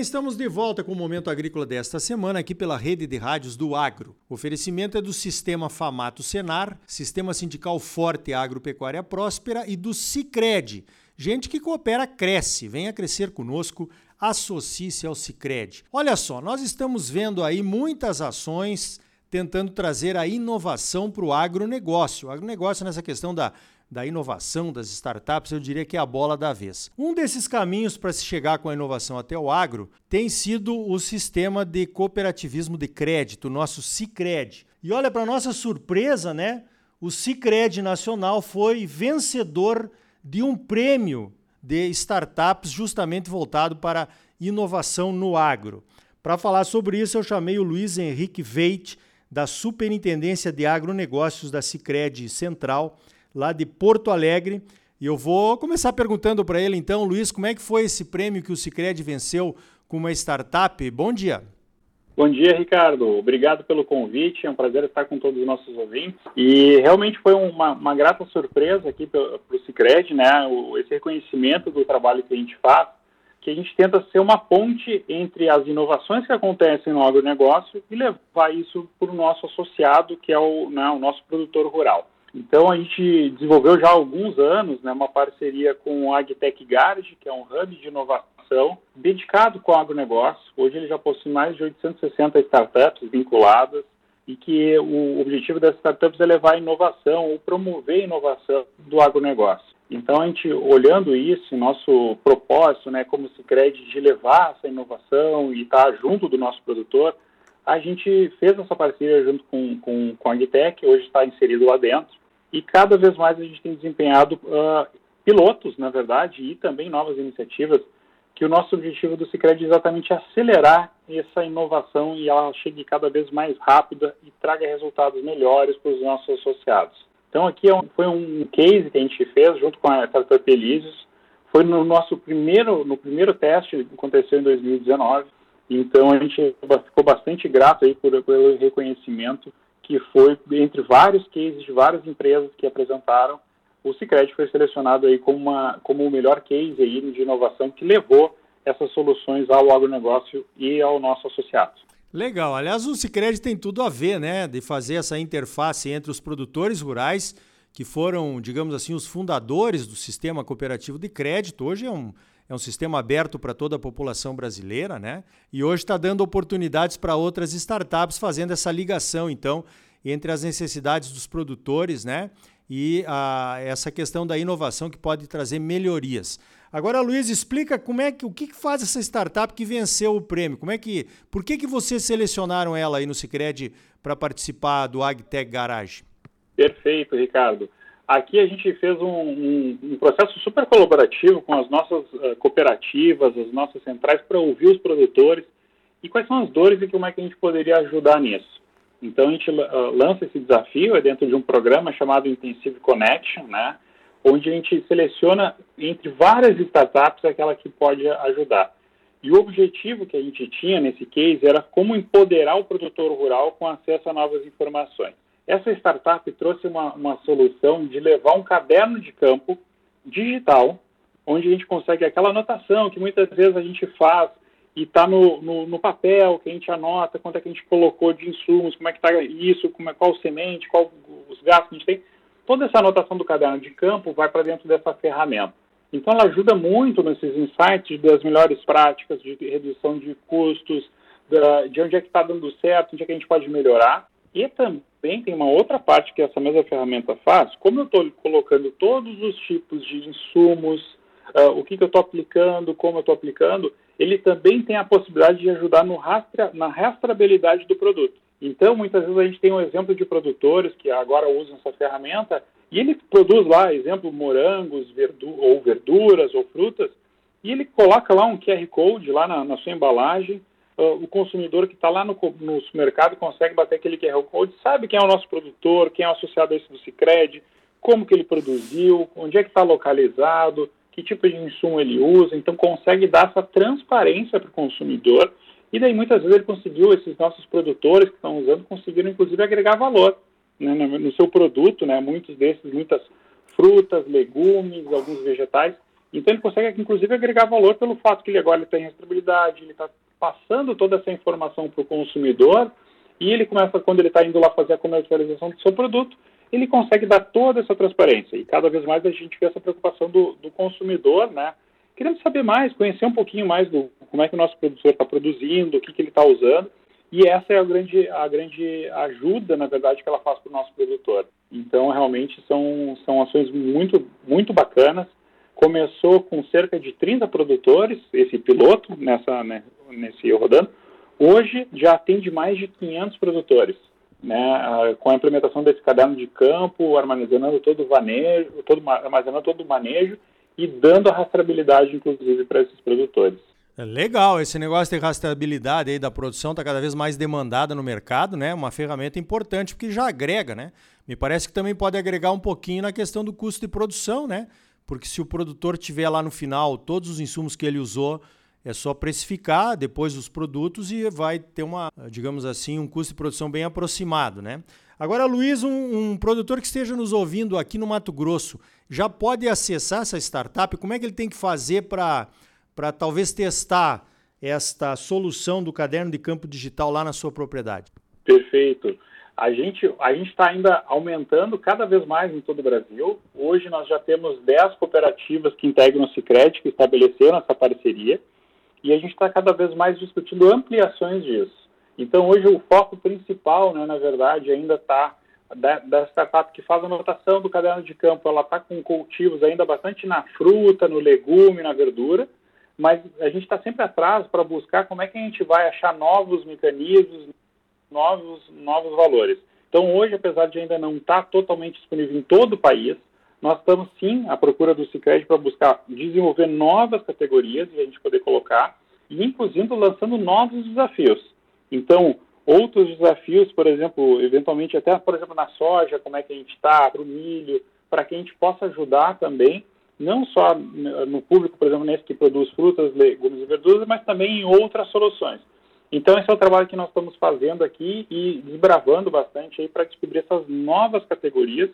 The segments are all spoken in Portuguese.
bem, estamos de volta com o Momento Agrícola desta semana aqui pela rede de rádios do Agro. O oferecimento é do Sistema Famato Senar, Sistema Sindical Forte Agropecuária Próspera e do Cicred. Gente que coopera cresce. Venha crescer conosco, associe-se ao Cicred. Olha só, nós estamos vendo aí muitas ações tentando trazer a inovação para o agronegócio. O agronegócio nessa questão da da inovação, das startups, eu diria que é a bola da vez. Um desses caminhos para se chegar com a inovação até o agro tem sido o sistema de cooperativismo de crédito, o nosso Cicred. E olha, para nossa surpresa, né? O Cicred Nacional foi vencedor de um prêmio de startups justamente voltado para inovação no agro. Para falar sobre isso, eu chamei o Luiz Henrique Veit, da Superintendência de Agronegócios da Cicred Central, lá de Porto Alegre. E eu vou começar perguntando para ele então, Luiz, como é que foi esse prêmio que o Cicred venceu com uma startup? Bom dia. Bom dia, Ricardo. Obrigado pelo convite. É um prazer estar com todos os nossos ouvintes. E realmente foi uma, uma grata surpresa aqui para o Cicred, né? Esse reconhecimento do trabalho que a gente faz, que a gente tenta ser uma ponte entre as inovações que acontecem no agronegócio e levar isso para o nosso associado, que é o, né, o nosso produtor rural. Então a gente desenvolveu já há alguns anos né, uma parceria com o Agtech Garage, que é um hub de inovação dedicado com o agronegócio. Hoje ele já possui mais de 860 startups vinculadas e que o objetivo dessas startups é levar a inovação ou promover a inovação do agronegócio. Então a gente olhando isso, nosso propósito, né, como se crede de levar essa inovação e estar junto do nosso produtor, a gente fez essa parceria junto com, com, com a Agtech, hoje está inserido lá dentro, e cada vez mais a gente tem desempenhado uh, pilotos, na verdade, e também novas iniciativas, que o nosso objetivo do Cicred é exatamente acelerar essa inovação e ela chegue cada vez mais rápida e traga resultados melhores para os nossos associados. Então aqui é um, foi um case que a gente fez junto com a startup Elysius, foi no nosso primeiro, no primeiro teste, aconteceu em 2019, então a gente ficou bastante grato aí por, pelo reconhecimento que foi entre vários cases de várias empresas que apresentaram, o Cicred foi selecionado aí como, uma, como o melhor case aí de inovação que levou essas soluções ao agronegócio e ao nosso associado. Legal. Aliás, o Cicred tem tudo a ver, né, de fazer essa interface entre os produtores rurais, que foram, digamos assim, os fundadores do sistema cooperativo de crédito. Hoje é um, é um sistema aberto para toda a população brasileira, né? E hoje está dando oportunidades para outras startups fazendo essa ligação, então, entre as necessidades dos produtores, né? E a, essa questão da inovação que pode trazer melhorias. Agora, Luiz, explica como é que o que, faz essa startup que venceu o prêmio? Como é que, por que que vocês selecionaram ela aí no Sicredi para participar do AgTech Garage? Perfeito, Ricardo. Aqui a gente fez um, um, um processo super colaborativo com as nossas uh, cooperativas, as nossas centrais, para ouvir os produtores e quais são as dores e como é que a gente poderia ajudar nisso. Então a gente uh, lança esse desafio é dentro de um programa chamado Intensive Connection, né, onde a gente seleciona entre várias startups aquela que pode ajudar. E o objetivo que a gente tinha nesse case era como empoderar o produtor rural com acesso a novas informações. Essa startup trouxe uma, uma solução de levar um caderno de campo digital, onde a gente consegue aquela anotação que muitas vezes a gente faz e está no, no, no, papel, que a gente anota quanto é que a gente colocou de insumos, como é que está isso, como é, qual semente, qual os gastos que a gente tem. Toda essa anotação do caderno de campo vai para dentro dessa ferramenta. Então ela ajuda muito nesses insights das melhores práticas de redução de custos, da, de onde é que está dando certo, onde é que a gente pode melhorar. E também tem uma outra parte que essa mesma ferramenta faz. Como eu estou colocando todos os tipos de insumos, uh, o que, que eu estou aplicando, como eu estou aplicando, ele também tem a possibilidade de ajudar no rastra, na rastreabilidade do produto. Então, muitas vezes a gente tem um exemplo de produtores que agora usam essa ferramenta e ele produz lá, exemplo, morangos verdu ou verduras ou frutas, e ele coloca lá um QR Code lá na, na sua embalagem o consumidor que está lá no, no supermercado consegue bater aquele QR Code, sabe quem é o nosso produtor, quem é o associado a esse do Cicred, como que ele produziu, onde é que está localizado, que tipo de insumo ele usa, então consegue dar essa transparência para o consumidor. E daí muitas vezes ele conseguiu, esses nossos produtores que estão usando, conseguiram inclusive agregar valor né, no, seu produto, né, muitos desses, muitas frutas, legumes, alguns vegetais, Então ele consegue, inclusive, agregar valor pelo fato que ele agora ele tem rastreabilidade, ele está passando toda essa informação para o consumidor e ele começa, quando ele está indo lá fazer a comercialização do seu produto, ele consegue dar toda essa transparência. E cada vez mais a gente vê essa preocupação do, do consumidor, né? Querendo saber mais, conhecer um pouquinho mais do como é que o nosso produtor está produzindo, o que, que ele está usando. E essa é a grande, a grande ajuda, na verdade, que ela faz para o nosso produtor. Então, realmente, são, são ações muito, muito bacanas. Começou com cerca de 30 produtores, esse piloto, nessa, né, nesse rodando. Hoje, já atende mais de 500 produtores, né, com a implementação desse caderno de campo, armazenando todo o manejo, todo, armazenando todo o manejo e dando a rastreabilidade, inclusive, para esses produtores. É legal, esse negócio de rastreabilidade aí da produção está cada vez mais demandada no mercado, né? Uma ferramenta importante porque já agrega, né? Me parece que também pode agregar um pouquinho na questão do custo de produção, né? Porque se o produtor tiver lá no final todos os insumos que ele usou, é só precificar depois os produtos e vai ter uma, digamos assim, um custo de produção bem aproximado, né? Agora, Luiz, um, um produtor que esteja nos ouvindo aqui no Mato Grosso, já pode acessar essa startup? Como é que ele tem que fazer para talvez testar esta solução do caderno de campo digital lá na sua propriedade? Perfeito. A gente a está ainda aumentando cada vez mais em todo o Brasil. Hoje nós já temos 10 cooperativas que integram o Sicredi que estabeleceram essa parceria e a gente está cada vez mais discutindo ampliações disso. Então hoje o foco principal, né, na verdade, ainda está da, startup que faz a anotação do caderno de campo, ela está com cultivos ainda bastante na fruta, no legume, na verdura, mas a gente está sempre atrás para buscar como é que a gente vai achar novos mecanismos, novos, novos valores. Então, hoje, apesar de ainda não estar tá totalmente disponível em todo o país, nós estamos sim à procura do Cicred para buscar desenvolver novas categorias e a gente poder colocar, e inclusive lançando novos desafios. Então, outros desafios, por exemplo, eventualmente até, por exemplo, na soja, como é que a gente está, para o milho, para que a gente possa ajudar também não só no público, por exemplo, nesse que produz frutas, legumes e verduras, mas também em outras soluções. Então, esse é o trabalho que nós estamos fazendo aqui e desbravando bastante aí para descobrir essas novas categorias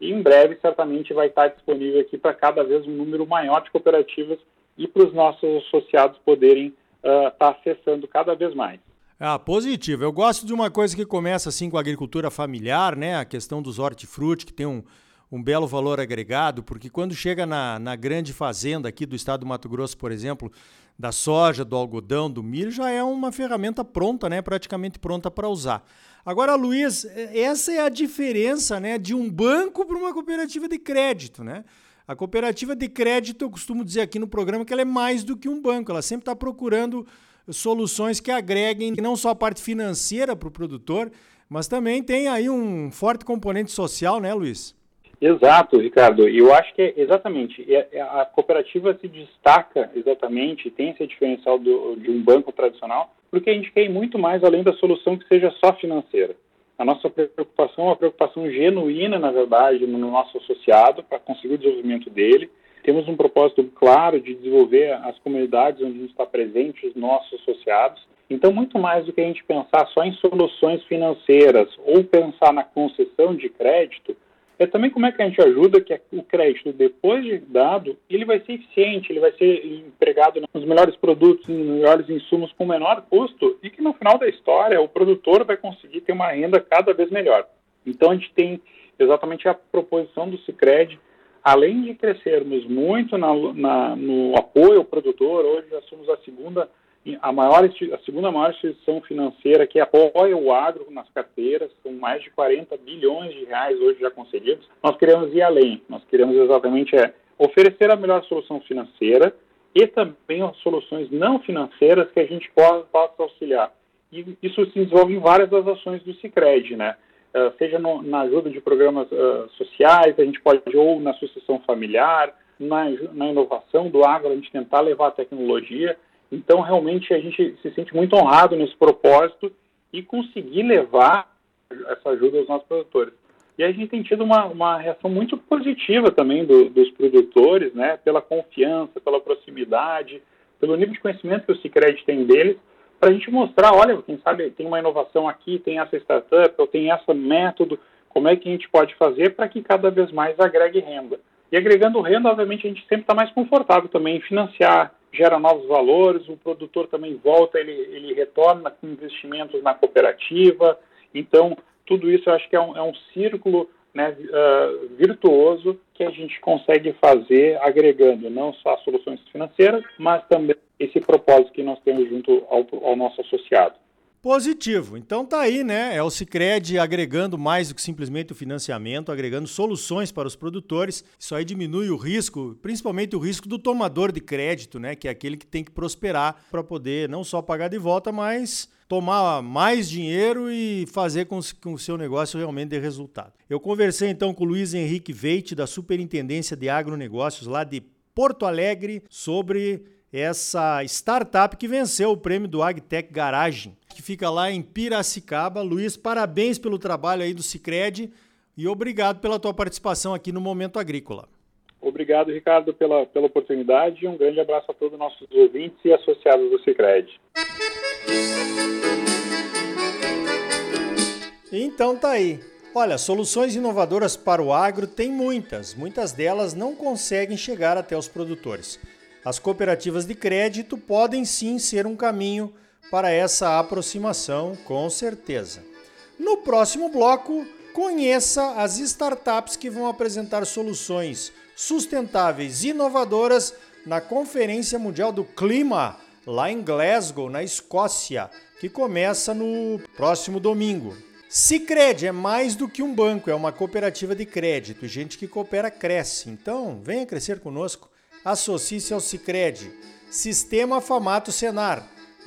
e em breve certamente vai estar disponível aqui para cada vez um número maior de cooperativas e para os nossos associados poderem estar uh, tá acessando cada vez mais. Ah, positivo. Eu gosto de uma coisa que começa assim com a agricultura familiar, né? A questão dos hortifruti, que tem um, um belo valor agregado, porque quando chega na, na grande fazenda aqui do estado do Mato Grosso, por exemplo, da soja, do algodão, do milho, já é uma ferramenta pronta, né? praticamente pronta para usar. Agora, Luiz, essa é a diferença né, de um banco para uma cooperativa de crédito. Né? A cooperativa de crédito, eu costumo dizer aqui no programa que ela é mais do que um banco, ela sempre está procurando soluções que agreguem não só a parte financeira para o produtor, mas também tem aí um forte componente social, né, Luiz? Exato, Ricardo. E eu acho que é exatamente é, é, a cooperativa se destaca exatamente, tem esse diferencial do, de um banco tradicional, porque a gente quer ir muito mais além da solução que seja só financeira. A nossa preocupação é uma preocupação genuína, na verdade, no nosso associado para conseguir o desenvolvimento dele. Temos um propósito claro de desenvolver as comunidades onde a gente está presente, os nossos associados. Então, muito mais do que a gente pensar só em soluções financeiras ou pensar na concessão de crédito, é também como é que a gente ajuda que o crédito, depois de dado, ele vai ser eficiente, ele vai ser empregado nos melhores produtos, nos melhores insumos com menor custo e que no final da história o produtor vai conseguir ter uma renda cada vez melhor. Então a gente tem exatamente a proposição do Cicred, além de crescermos muito na, na, no apoio ao produtor, hoje já somos a segunda a, maior, a segunda maior instituição financeira que apoia o agro nas carteiras, com mais de 40 bilhões de reais hoje já concedidos, nós queremos ir além. Nós queremos exatamente é, oferecer a melhor solução financeira e também as soluções não financeiras que a gente possa, possa auxiliar. E isso se desenvolve em várias das ações do Cicred, né? Uh, seja no, na ajuda de programas uh, sociais, a gente pode, ou na sucessão familiar, na, na inovação do agro, a gente tentar levar a tecnologia. Então, realmente, a gente se sente muito honrado nesse propósito e conseguir levar essa ajuda aos nossos produtores. E a gente tem tido uma, uma reação muito positiva também do, dos produtores, né, pela confiança, pela proximidade, pelo nível de conhecimento que o Cicred tem deles, para a gente mostrar, olha, quem sabe tem uma inovação aqui, tem essa startup, ou tem esse método, como é que a gente pode fazer para que cada vez mais agregue renda. E agregando renda, obviamente, a gente sempre está mais confortável também em financiar, gera novos valores, o produtor também volta, ele, ele retorna com investimentos na cooperativa. Então, tudo isso eu acho que é um, é um círculo né, uh, virtuoso que a gente consegue fazer agregando não só soluções financeiras, mas também esse propósito que nós temos junto ao, ao nosso associado. Positivo. Então tá aí, né? É o Cicred agregando mais do que simplesmente o financiamento, agregando soluções para os produtores. Isso aí diminui o risco, principalmente o risco do tomador de crédito, né? Que é aquele que tem que prosperar para poder não só pagar de volta, mas tomar mais dinheiro e fazer com que o seu negócio realmente dê resultado. Eu conversei então com o Luiz Henrique Veite, da Superintendência de Agronegócios lá de Porto Alegre, sobre essa startup que venceu o prêmio do AgTech Garagem, que fica lá em Piracicaba. Luiz, parabéns pelo trabalho aí do Cicred e obrigado pela tua participação aqui no Momento Agrícola. Obrigado, Ricardo, pela, pela oportunidade e um grande abraço a todos os nossos ouvintes e associados do Cicred. Então tá aí. Olha, soluções inovadoras para o agro tem muitas, muitas delas não conseguem chegar até os produtores. As cooperativas de crédito podem sim ser um caminho para essa aproximação, com certeza. No próximo bloco, conheça as startups que vão apresentar soluções sustentáveis e inovadoras na Conferência Mundial do Clima, lá em Glasgow, na Escócia, que começa no próximo domingo. Cicred é mais do que um banco, é uma cooperativa de crédito. Gente que coopera cresce. Então, venha crescer conosco. Associe-se ao Cicred. Sistema Famato Senar.